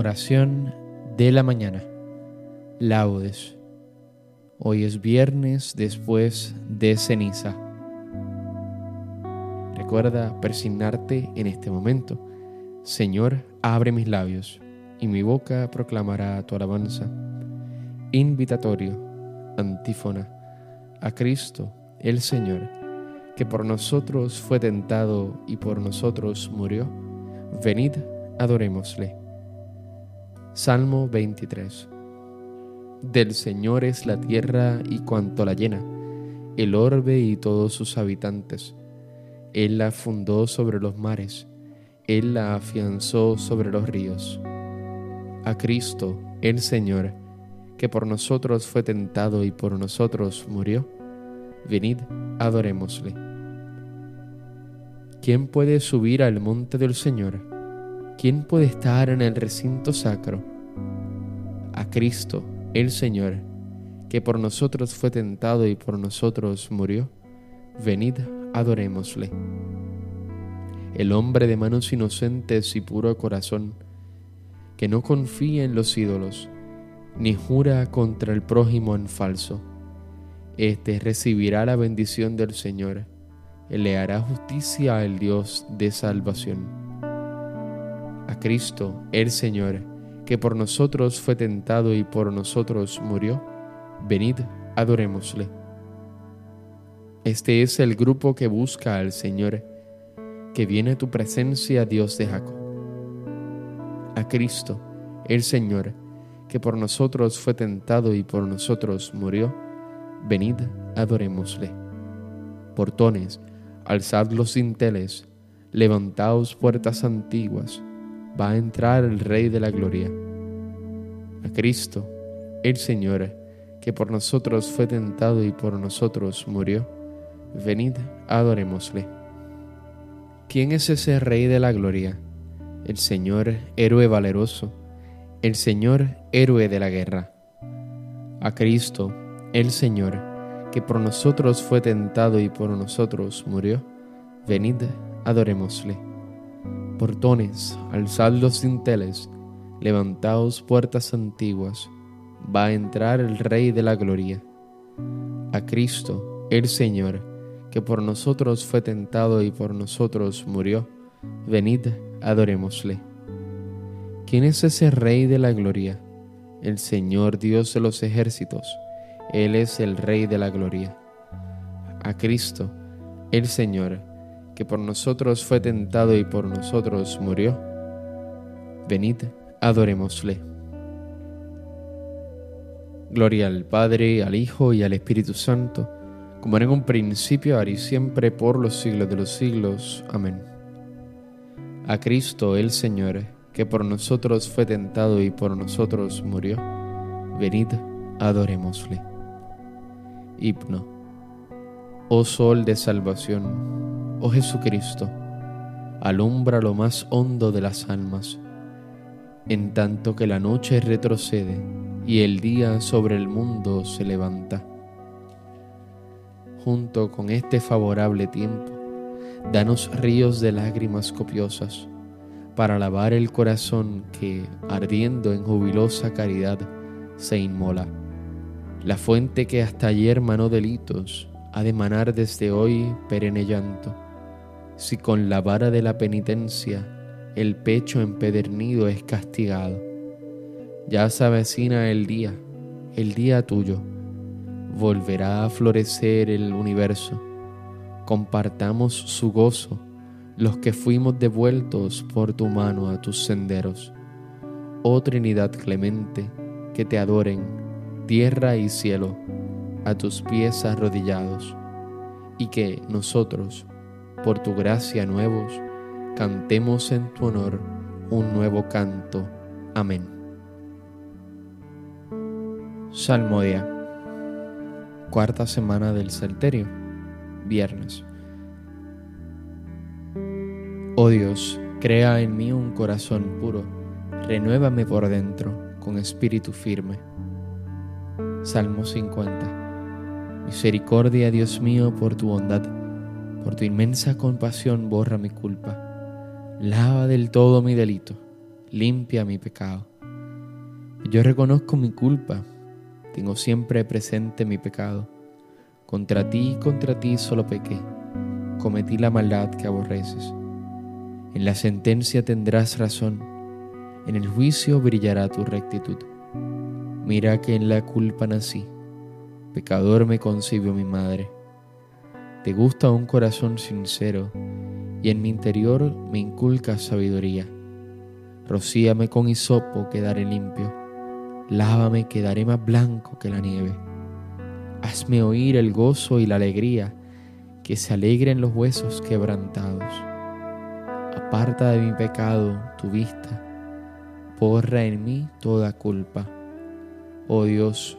Oración de la mañana. Laudes. Hoy es viernes después de ceniza. Recuerda persignarte en este momento. Señor, abre mis labios y mi boca proclamará tu alabanza. Invitatorio, antífona, a Cristo, el Señor, que por nosotros fue tentado y por nosotros murió. Venid, adorémosle. Salmo 23. Del Señor es la tierra y cuanto la llena, el orbe y todos sus habitantes. Él la fundó sobre los mares, Él la afianzó sobre los ríos. A Cristo, el Señor, que por nosotros fue tentado y por nosotros murió, venid, adorémosle. ¿Quién puede subir al monte del Señor? ¿Quién puede estar en el recinto sacro? A Cristo, el Señor, que por nosotros fue tentado y por nosotros murió, venid, adorémosle. El hombre de manos inocentes y puro corazón, que no confía en los ídolos, ni jura contra el prójimo en falso, éste recibirá la bendición del Señor, le hará justicia al Dios de salvación a Cristo, el Señor, que por nosotros fue tentado y por nosotros murió, venid, adorémosle. Este es el grupo que busca al Señor, que viene a tu presencia, Dios de Jacob. A Cristo, el Señor, que por nosotros fue tentado y por nosotros murió, venid, adorémosle. Portones, alzad los dinteles, levantaos puertas antiguas, va a entrar el Rey de la Gloria. A Cristo, el Señor, que por nosotros fue tentado y por nosotros murió, venid, adorémosle. ¿Quién es ese Rey de la Gloria? El Señor, héroe valeroso, el Señor, héroe de la guerra. A Cristo, el Señor, que por nosotros fue tentado y por nosotros murió, venid, adorémosle portones, alzad los dinteles, levantaos puertas antiguas, va a entrar el Rey de la Gloria. A Cristo, el Señor, que por nosotros fue tentado y por nosotros murió, venid, adorémosle. ¿Quién es ese Rey de la Gloria? El Señor Dios de los ejércitos, Él es el Rey de la Gloria. A Cristo, el Señor, que por nosotros fue tentado y por nosotros murió, venid, adorémosle. Gloria al Padre, al Hijo y al Espíritu Santo, como en un principio, ahora y siempre, por los siglos de los siglos. Amén. A Cristo el Señor, que por nosotros fue tentado y por nosotros murió, venid, adorémosle. Hipno. Oh Sol de Salvación, oh Jesucristo, alumbra lo más hondo de las almas, en tanto que la noche retrocede y el día sobre el mundo se levanta. Junto con este favorable tiempo, danos ríos de lágrimas copiosas para lavar el corazón que, ardiendo en jubilosa caridad, se inmola. La fuente que hasta ayer manó delitos ha de manar desde hoy perenne llanto si con la vara de la penitencia el pecho empedernido es castigado. Ya se avecina el día, el día tuyo. Volverá a florecer el universo. Compartamos su gozo los que fuimos devueltos por tu mano a tus senderos. Oh Trinidad clemente, que te adoren tierra y cielo a tus pies arrodillados, y que nosotros, por tu gracia nuevos, cantemos en tu honor un nuevo canto. Amén. Salmodia. Cuarta semana del Salterio. Viernes. Oh Dios, crea en mí un corazón puro, renuévame por dentro con espíritu firme. Salmo 50. Misericordia, Dios mío, por tu bondad por tu inmensa compasión borra mi culpa, lava del todo mi delito, limpia mi pecado. Yo reconozco mi culpa, tengo siempre presente mi pecado. Contra ti y contra ti solo pequé, cometí la maldad que aborreces. En la sentencia tendrás razón, en el juicio brillará tu rectitud. Mira que en la culpa nací, pecador me concibió mi madre. Te gusta un corazón sincero, y en mi interior me inculcas sabiduría. Rocíame con hisopo, quedaré limpio Lávame, quedaré más blanco que la nieve. Hazme oír el gozo y la alegría, que se alegren los huesos quebrantados. Aparta de mi pecado tu vista, borra en mí toda culpa. Oh Dios,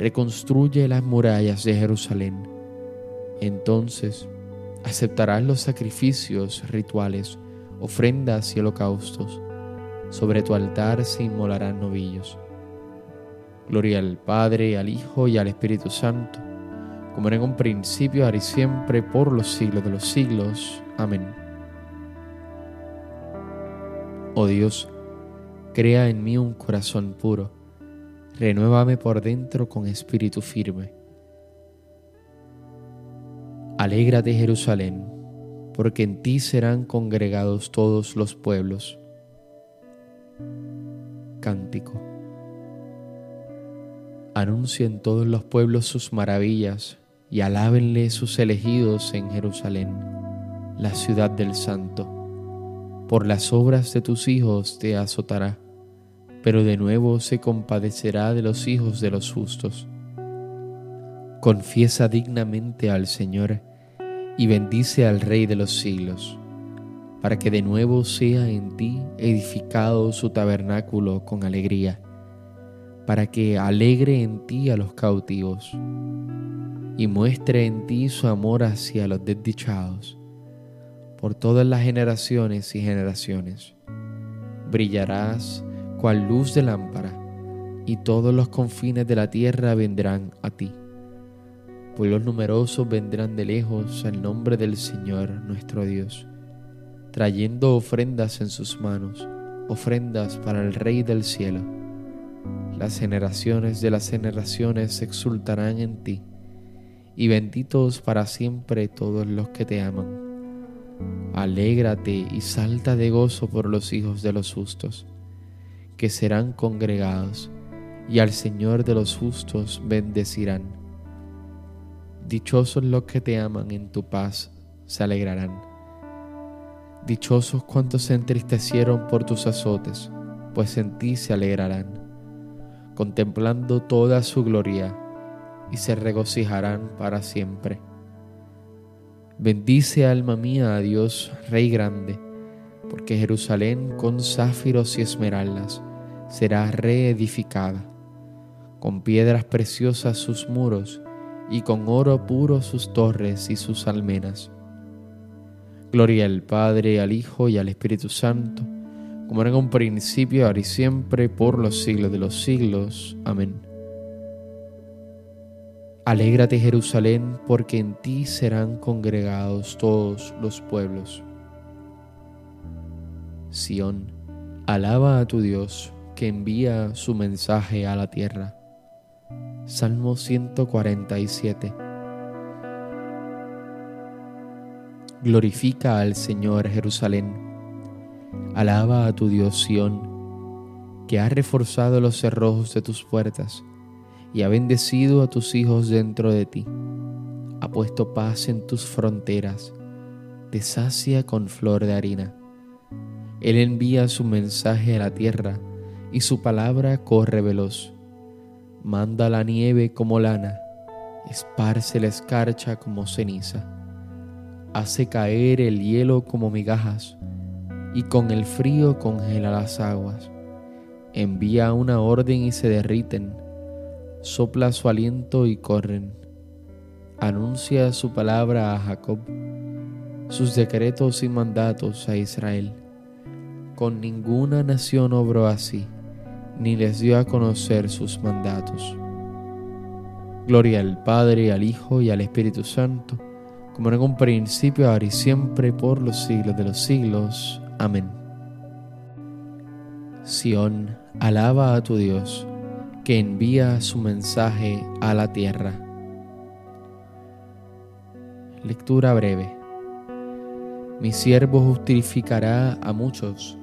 reconstruye las murallas de Jerusalén. Entonces aceptarás los sacrificios rituales, ofrendas y holocaustos. Sobre tu altar se inmolarán novillos. Gloria al Padre, al Hijo y al Espíritu Santo, como era en un principio, ahora y siempre, por los siglos de los siglos. Amén. Oh Dios, crea en mí un corazón puro, renuévame por dentro con espíritu firme. Alégrate Jerusalén, porque en ti serán congregados todos los pueblos. Cántico. Anuncien todos los pueblos sus maravillas y alábenle sus elegidos en Jerusalén, la ciudad del Santo. Por las obras de tus hijos te azotará, pero de nuevo se compadecerá de los hijos de los justos. Confiesa dignamente al Señor y bendice al Rey de los siglos, para que de nuevo sea en ti edificado su tabernáculo con alegría para que alegre en ti a los cautivos y muestre en ti su amor hacia los desdichados por todas las generaciones y generaciones. Brillarás cual luz de lámpara y todos los confines de la tierra vendrán a ti. Pueblos numerosos vendrán de lejos al nombre del Señor nuestro Dios, trayendo ofrendas en sus manos, ofrendas para el Rey del cielo las generaciones de las generaciones exultarán en ti, y benditos para siempre todos los que te aman. Alégrate y salta de gozo por los hijos de los justos, que serán congregados, y al Señor de los justos bendecirán. Dichosos los que te aman en tu paz se alegrarán. Dichosos cuantos se entristecieron por tus azotes, pues en ti se alegrarán contemplando toda su gloria, y se regocijarán para siempre. Bendice alma mía a Dios, Rey grande, porque Jerusalén con záfiros y esmeraldas será reedificada, con piedras preciosas sus muros y con oro puro sus torres y sus almenas. Gloria al Padre, al Hijo y al Espíritu Santo como era en un principio, ahora y siempre, por los siglos de los siglos. Amén. Alégrate Jerusalén, porque en ti serán congregados todos los pueblos. Sión, alaba a tu Dios, envía su mensaje a la tierra. Salmo 147. Glorifica al Señor Jerusalén Alaba a tu Dios Sión, que ha reforzado los cerrojos de tus puertas y ha bendecido a tus hijos dentro de ti. Ha puesto paz en tus fronteras, te sacia con flor de harina. Él envía su mensaje a la tierra y su palabra corre veloz. Manda la nieve como lana, esparce la escarcha como ceniza. Hace caer el hielo como migajas y con el frío congela las aguas. Envía una orden y se derriten sopla su aliento y corren. Anuncia su palabra a Jacob, sus decretos y mandatos a Israel. Con ninguna nación obró así, ni les dio a conocer sus mandatos. Gloria al Padre, al Hijo y al Espíritu Santo, como en un principio, ahora y siempre, por los siglos de los siglos. Amén. Sión, alaba a tu Dios que envía su mensaje a la tierra. Lectura breve. Mi siervo justificará a muchos,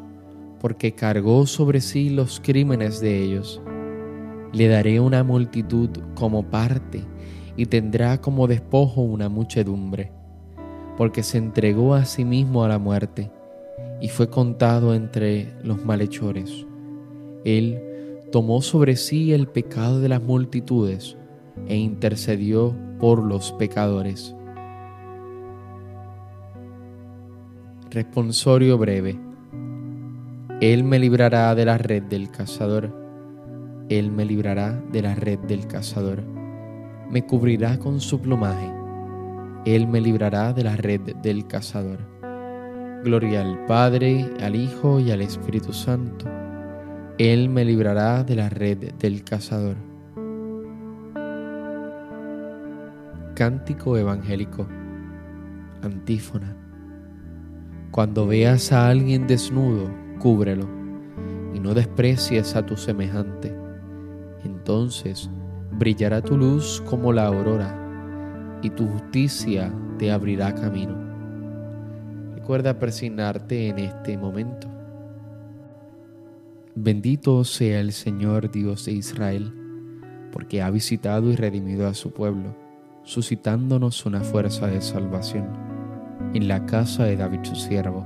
porque cargó sobre sí los crímenes de ellos. Le daré una multitud como parte y tendrá como despojo una muchedumbre, porque se entregó a sí mismo a la muerte y fue contado entre los malhechores. Él tomó sobre sí el pecado de las multitudes e intercedió por los pecadores. Responsorio breve. Él me librará de la red del cazador. Él me librará de la red del cazador. Me cubrirá con su plumaje. Él me librará de la red del cazador. Gloria al Padre, al Hijo y al Espíritu Santo él me librará de la red del cazador. Cántico evangélico. Antífona. Cuando veas a alguien desnudo, cúbrelo y no desprecies a tu semejante. Entonces brillará tu luz como la aurora y tu justicia te abrirá camino. Recuerda persignarte en este momento. Bendito sea el Señor Dios de Israel, porque ha visitado y redimido a su pueblo, suscitándonos una fuerza de salvación en la casa de David su siervo,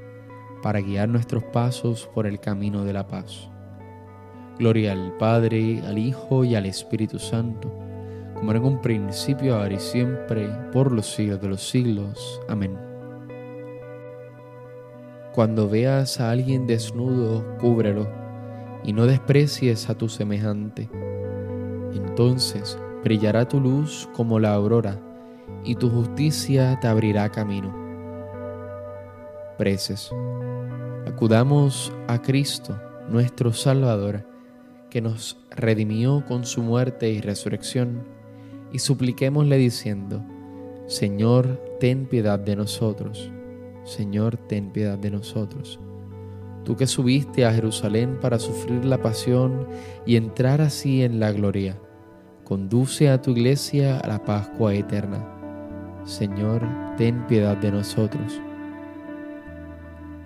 para guiar nuestros pasos por el camino de la paz. Gloria al Padre, al Hijo y al Espíritu Santo, como en un principio, ahora y siempre, por los siglos de los siglos. Amén. Cuando veas a alguien desnudo, cúbrelo y no desprecies a tu semejante. Entonces brillará tu luz como la aurora, y tu justicia te abrirá camino. Preces. Acudamos a Cristo, nuestro Salvador, que nos redimió con su muerte y resurrección, y supliquémosle diciendo, Señor, ten piedad de nosotros. Señor, ten piedad de nosotros tú que subiste a Jerusalén para sufrir la pasión y entrar así en la gloria, conduce a tu iglesia a la Pascua eterna. Señor, ten piedad de nosotros.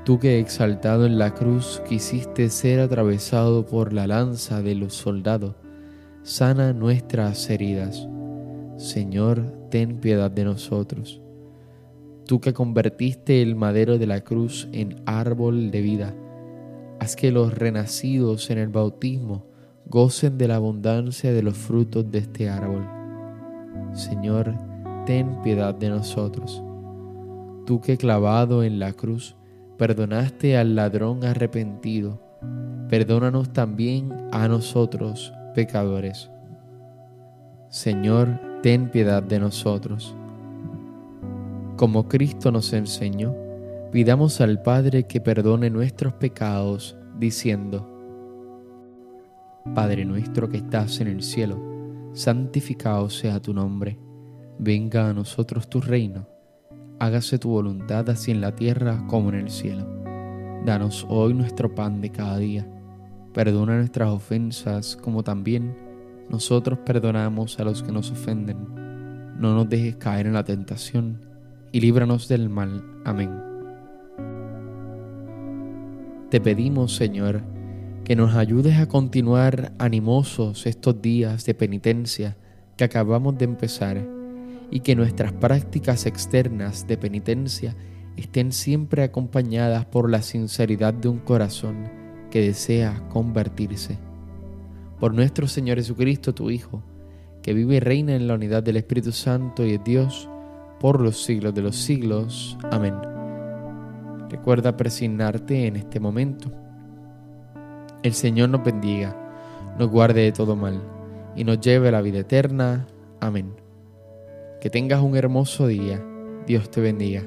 Tú que exaltado en la cruz quisiste ser atravesado por la lanza de los soldados, sana nuestras heridas. Señor, ten piedad de nosotros. Tú que convertiste el madero de la cruz en árbol de vida, Haz que los renacidos en el bautismo gocen de la abundancia de los frutos de este árbol. Señor, ten piedad de nosotros. Tú que clavado en la cruz perdonaste al ladrón arrepentido, perdónanos también a nosotros, pecadores. Señor, ten piedad de nosotros. Como Cristo nos enseñó, pidamos al Padre que perdone nuestros pecados, diciendo, Padre nuestro que estás en el cielo, santificado sea tu nombre, venga a nosotros tu reino, hágase tu voluntad así en la tierra como en el cielo. Danos hoy nuestro pan de cada día, perdona nuestras ofensas como también nosotros perdonamos a los que nos ofenden. No nos dejes caer en la tentación y líbranos del mal. Amén. Te pedimos, Señor, que nos ayudes a continuar animosos estos días de penitencia que acabamos de empezar y que nuestras prácticas externas de penitencia estén siempre acompañadas por la sinceridad de un corazón que desea convertirse. Por nuestro Señor Jesucristo, tu Hijo, que vive y reina en la unidad del Espíritu Santo y es Dios por los siglos de los siglos. Amén. Recuerda presignarte en este momento el Señor nos bendiga, nos guarde de todo mal y nos lleve a la vida eterna. Amén. Que tengas un hermoso día. Dios te bendiga.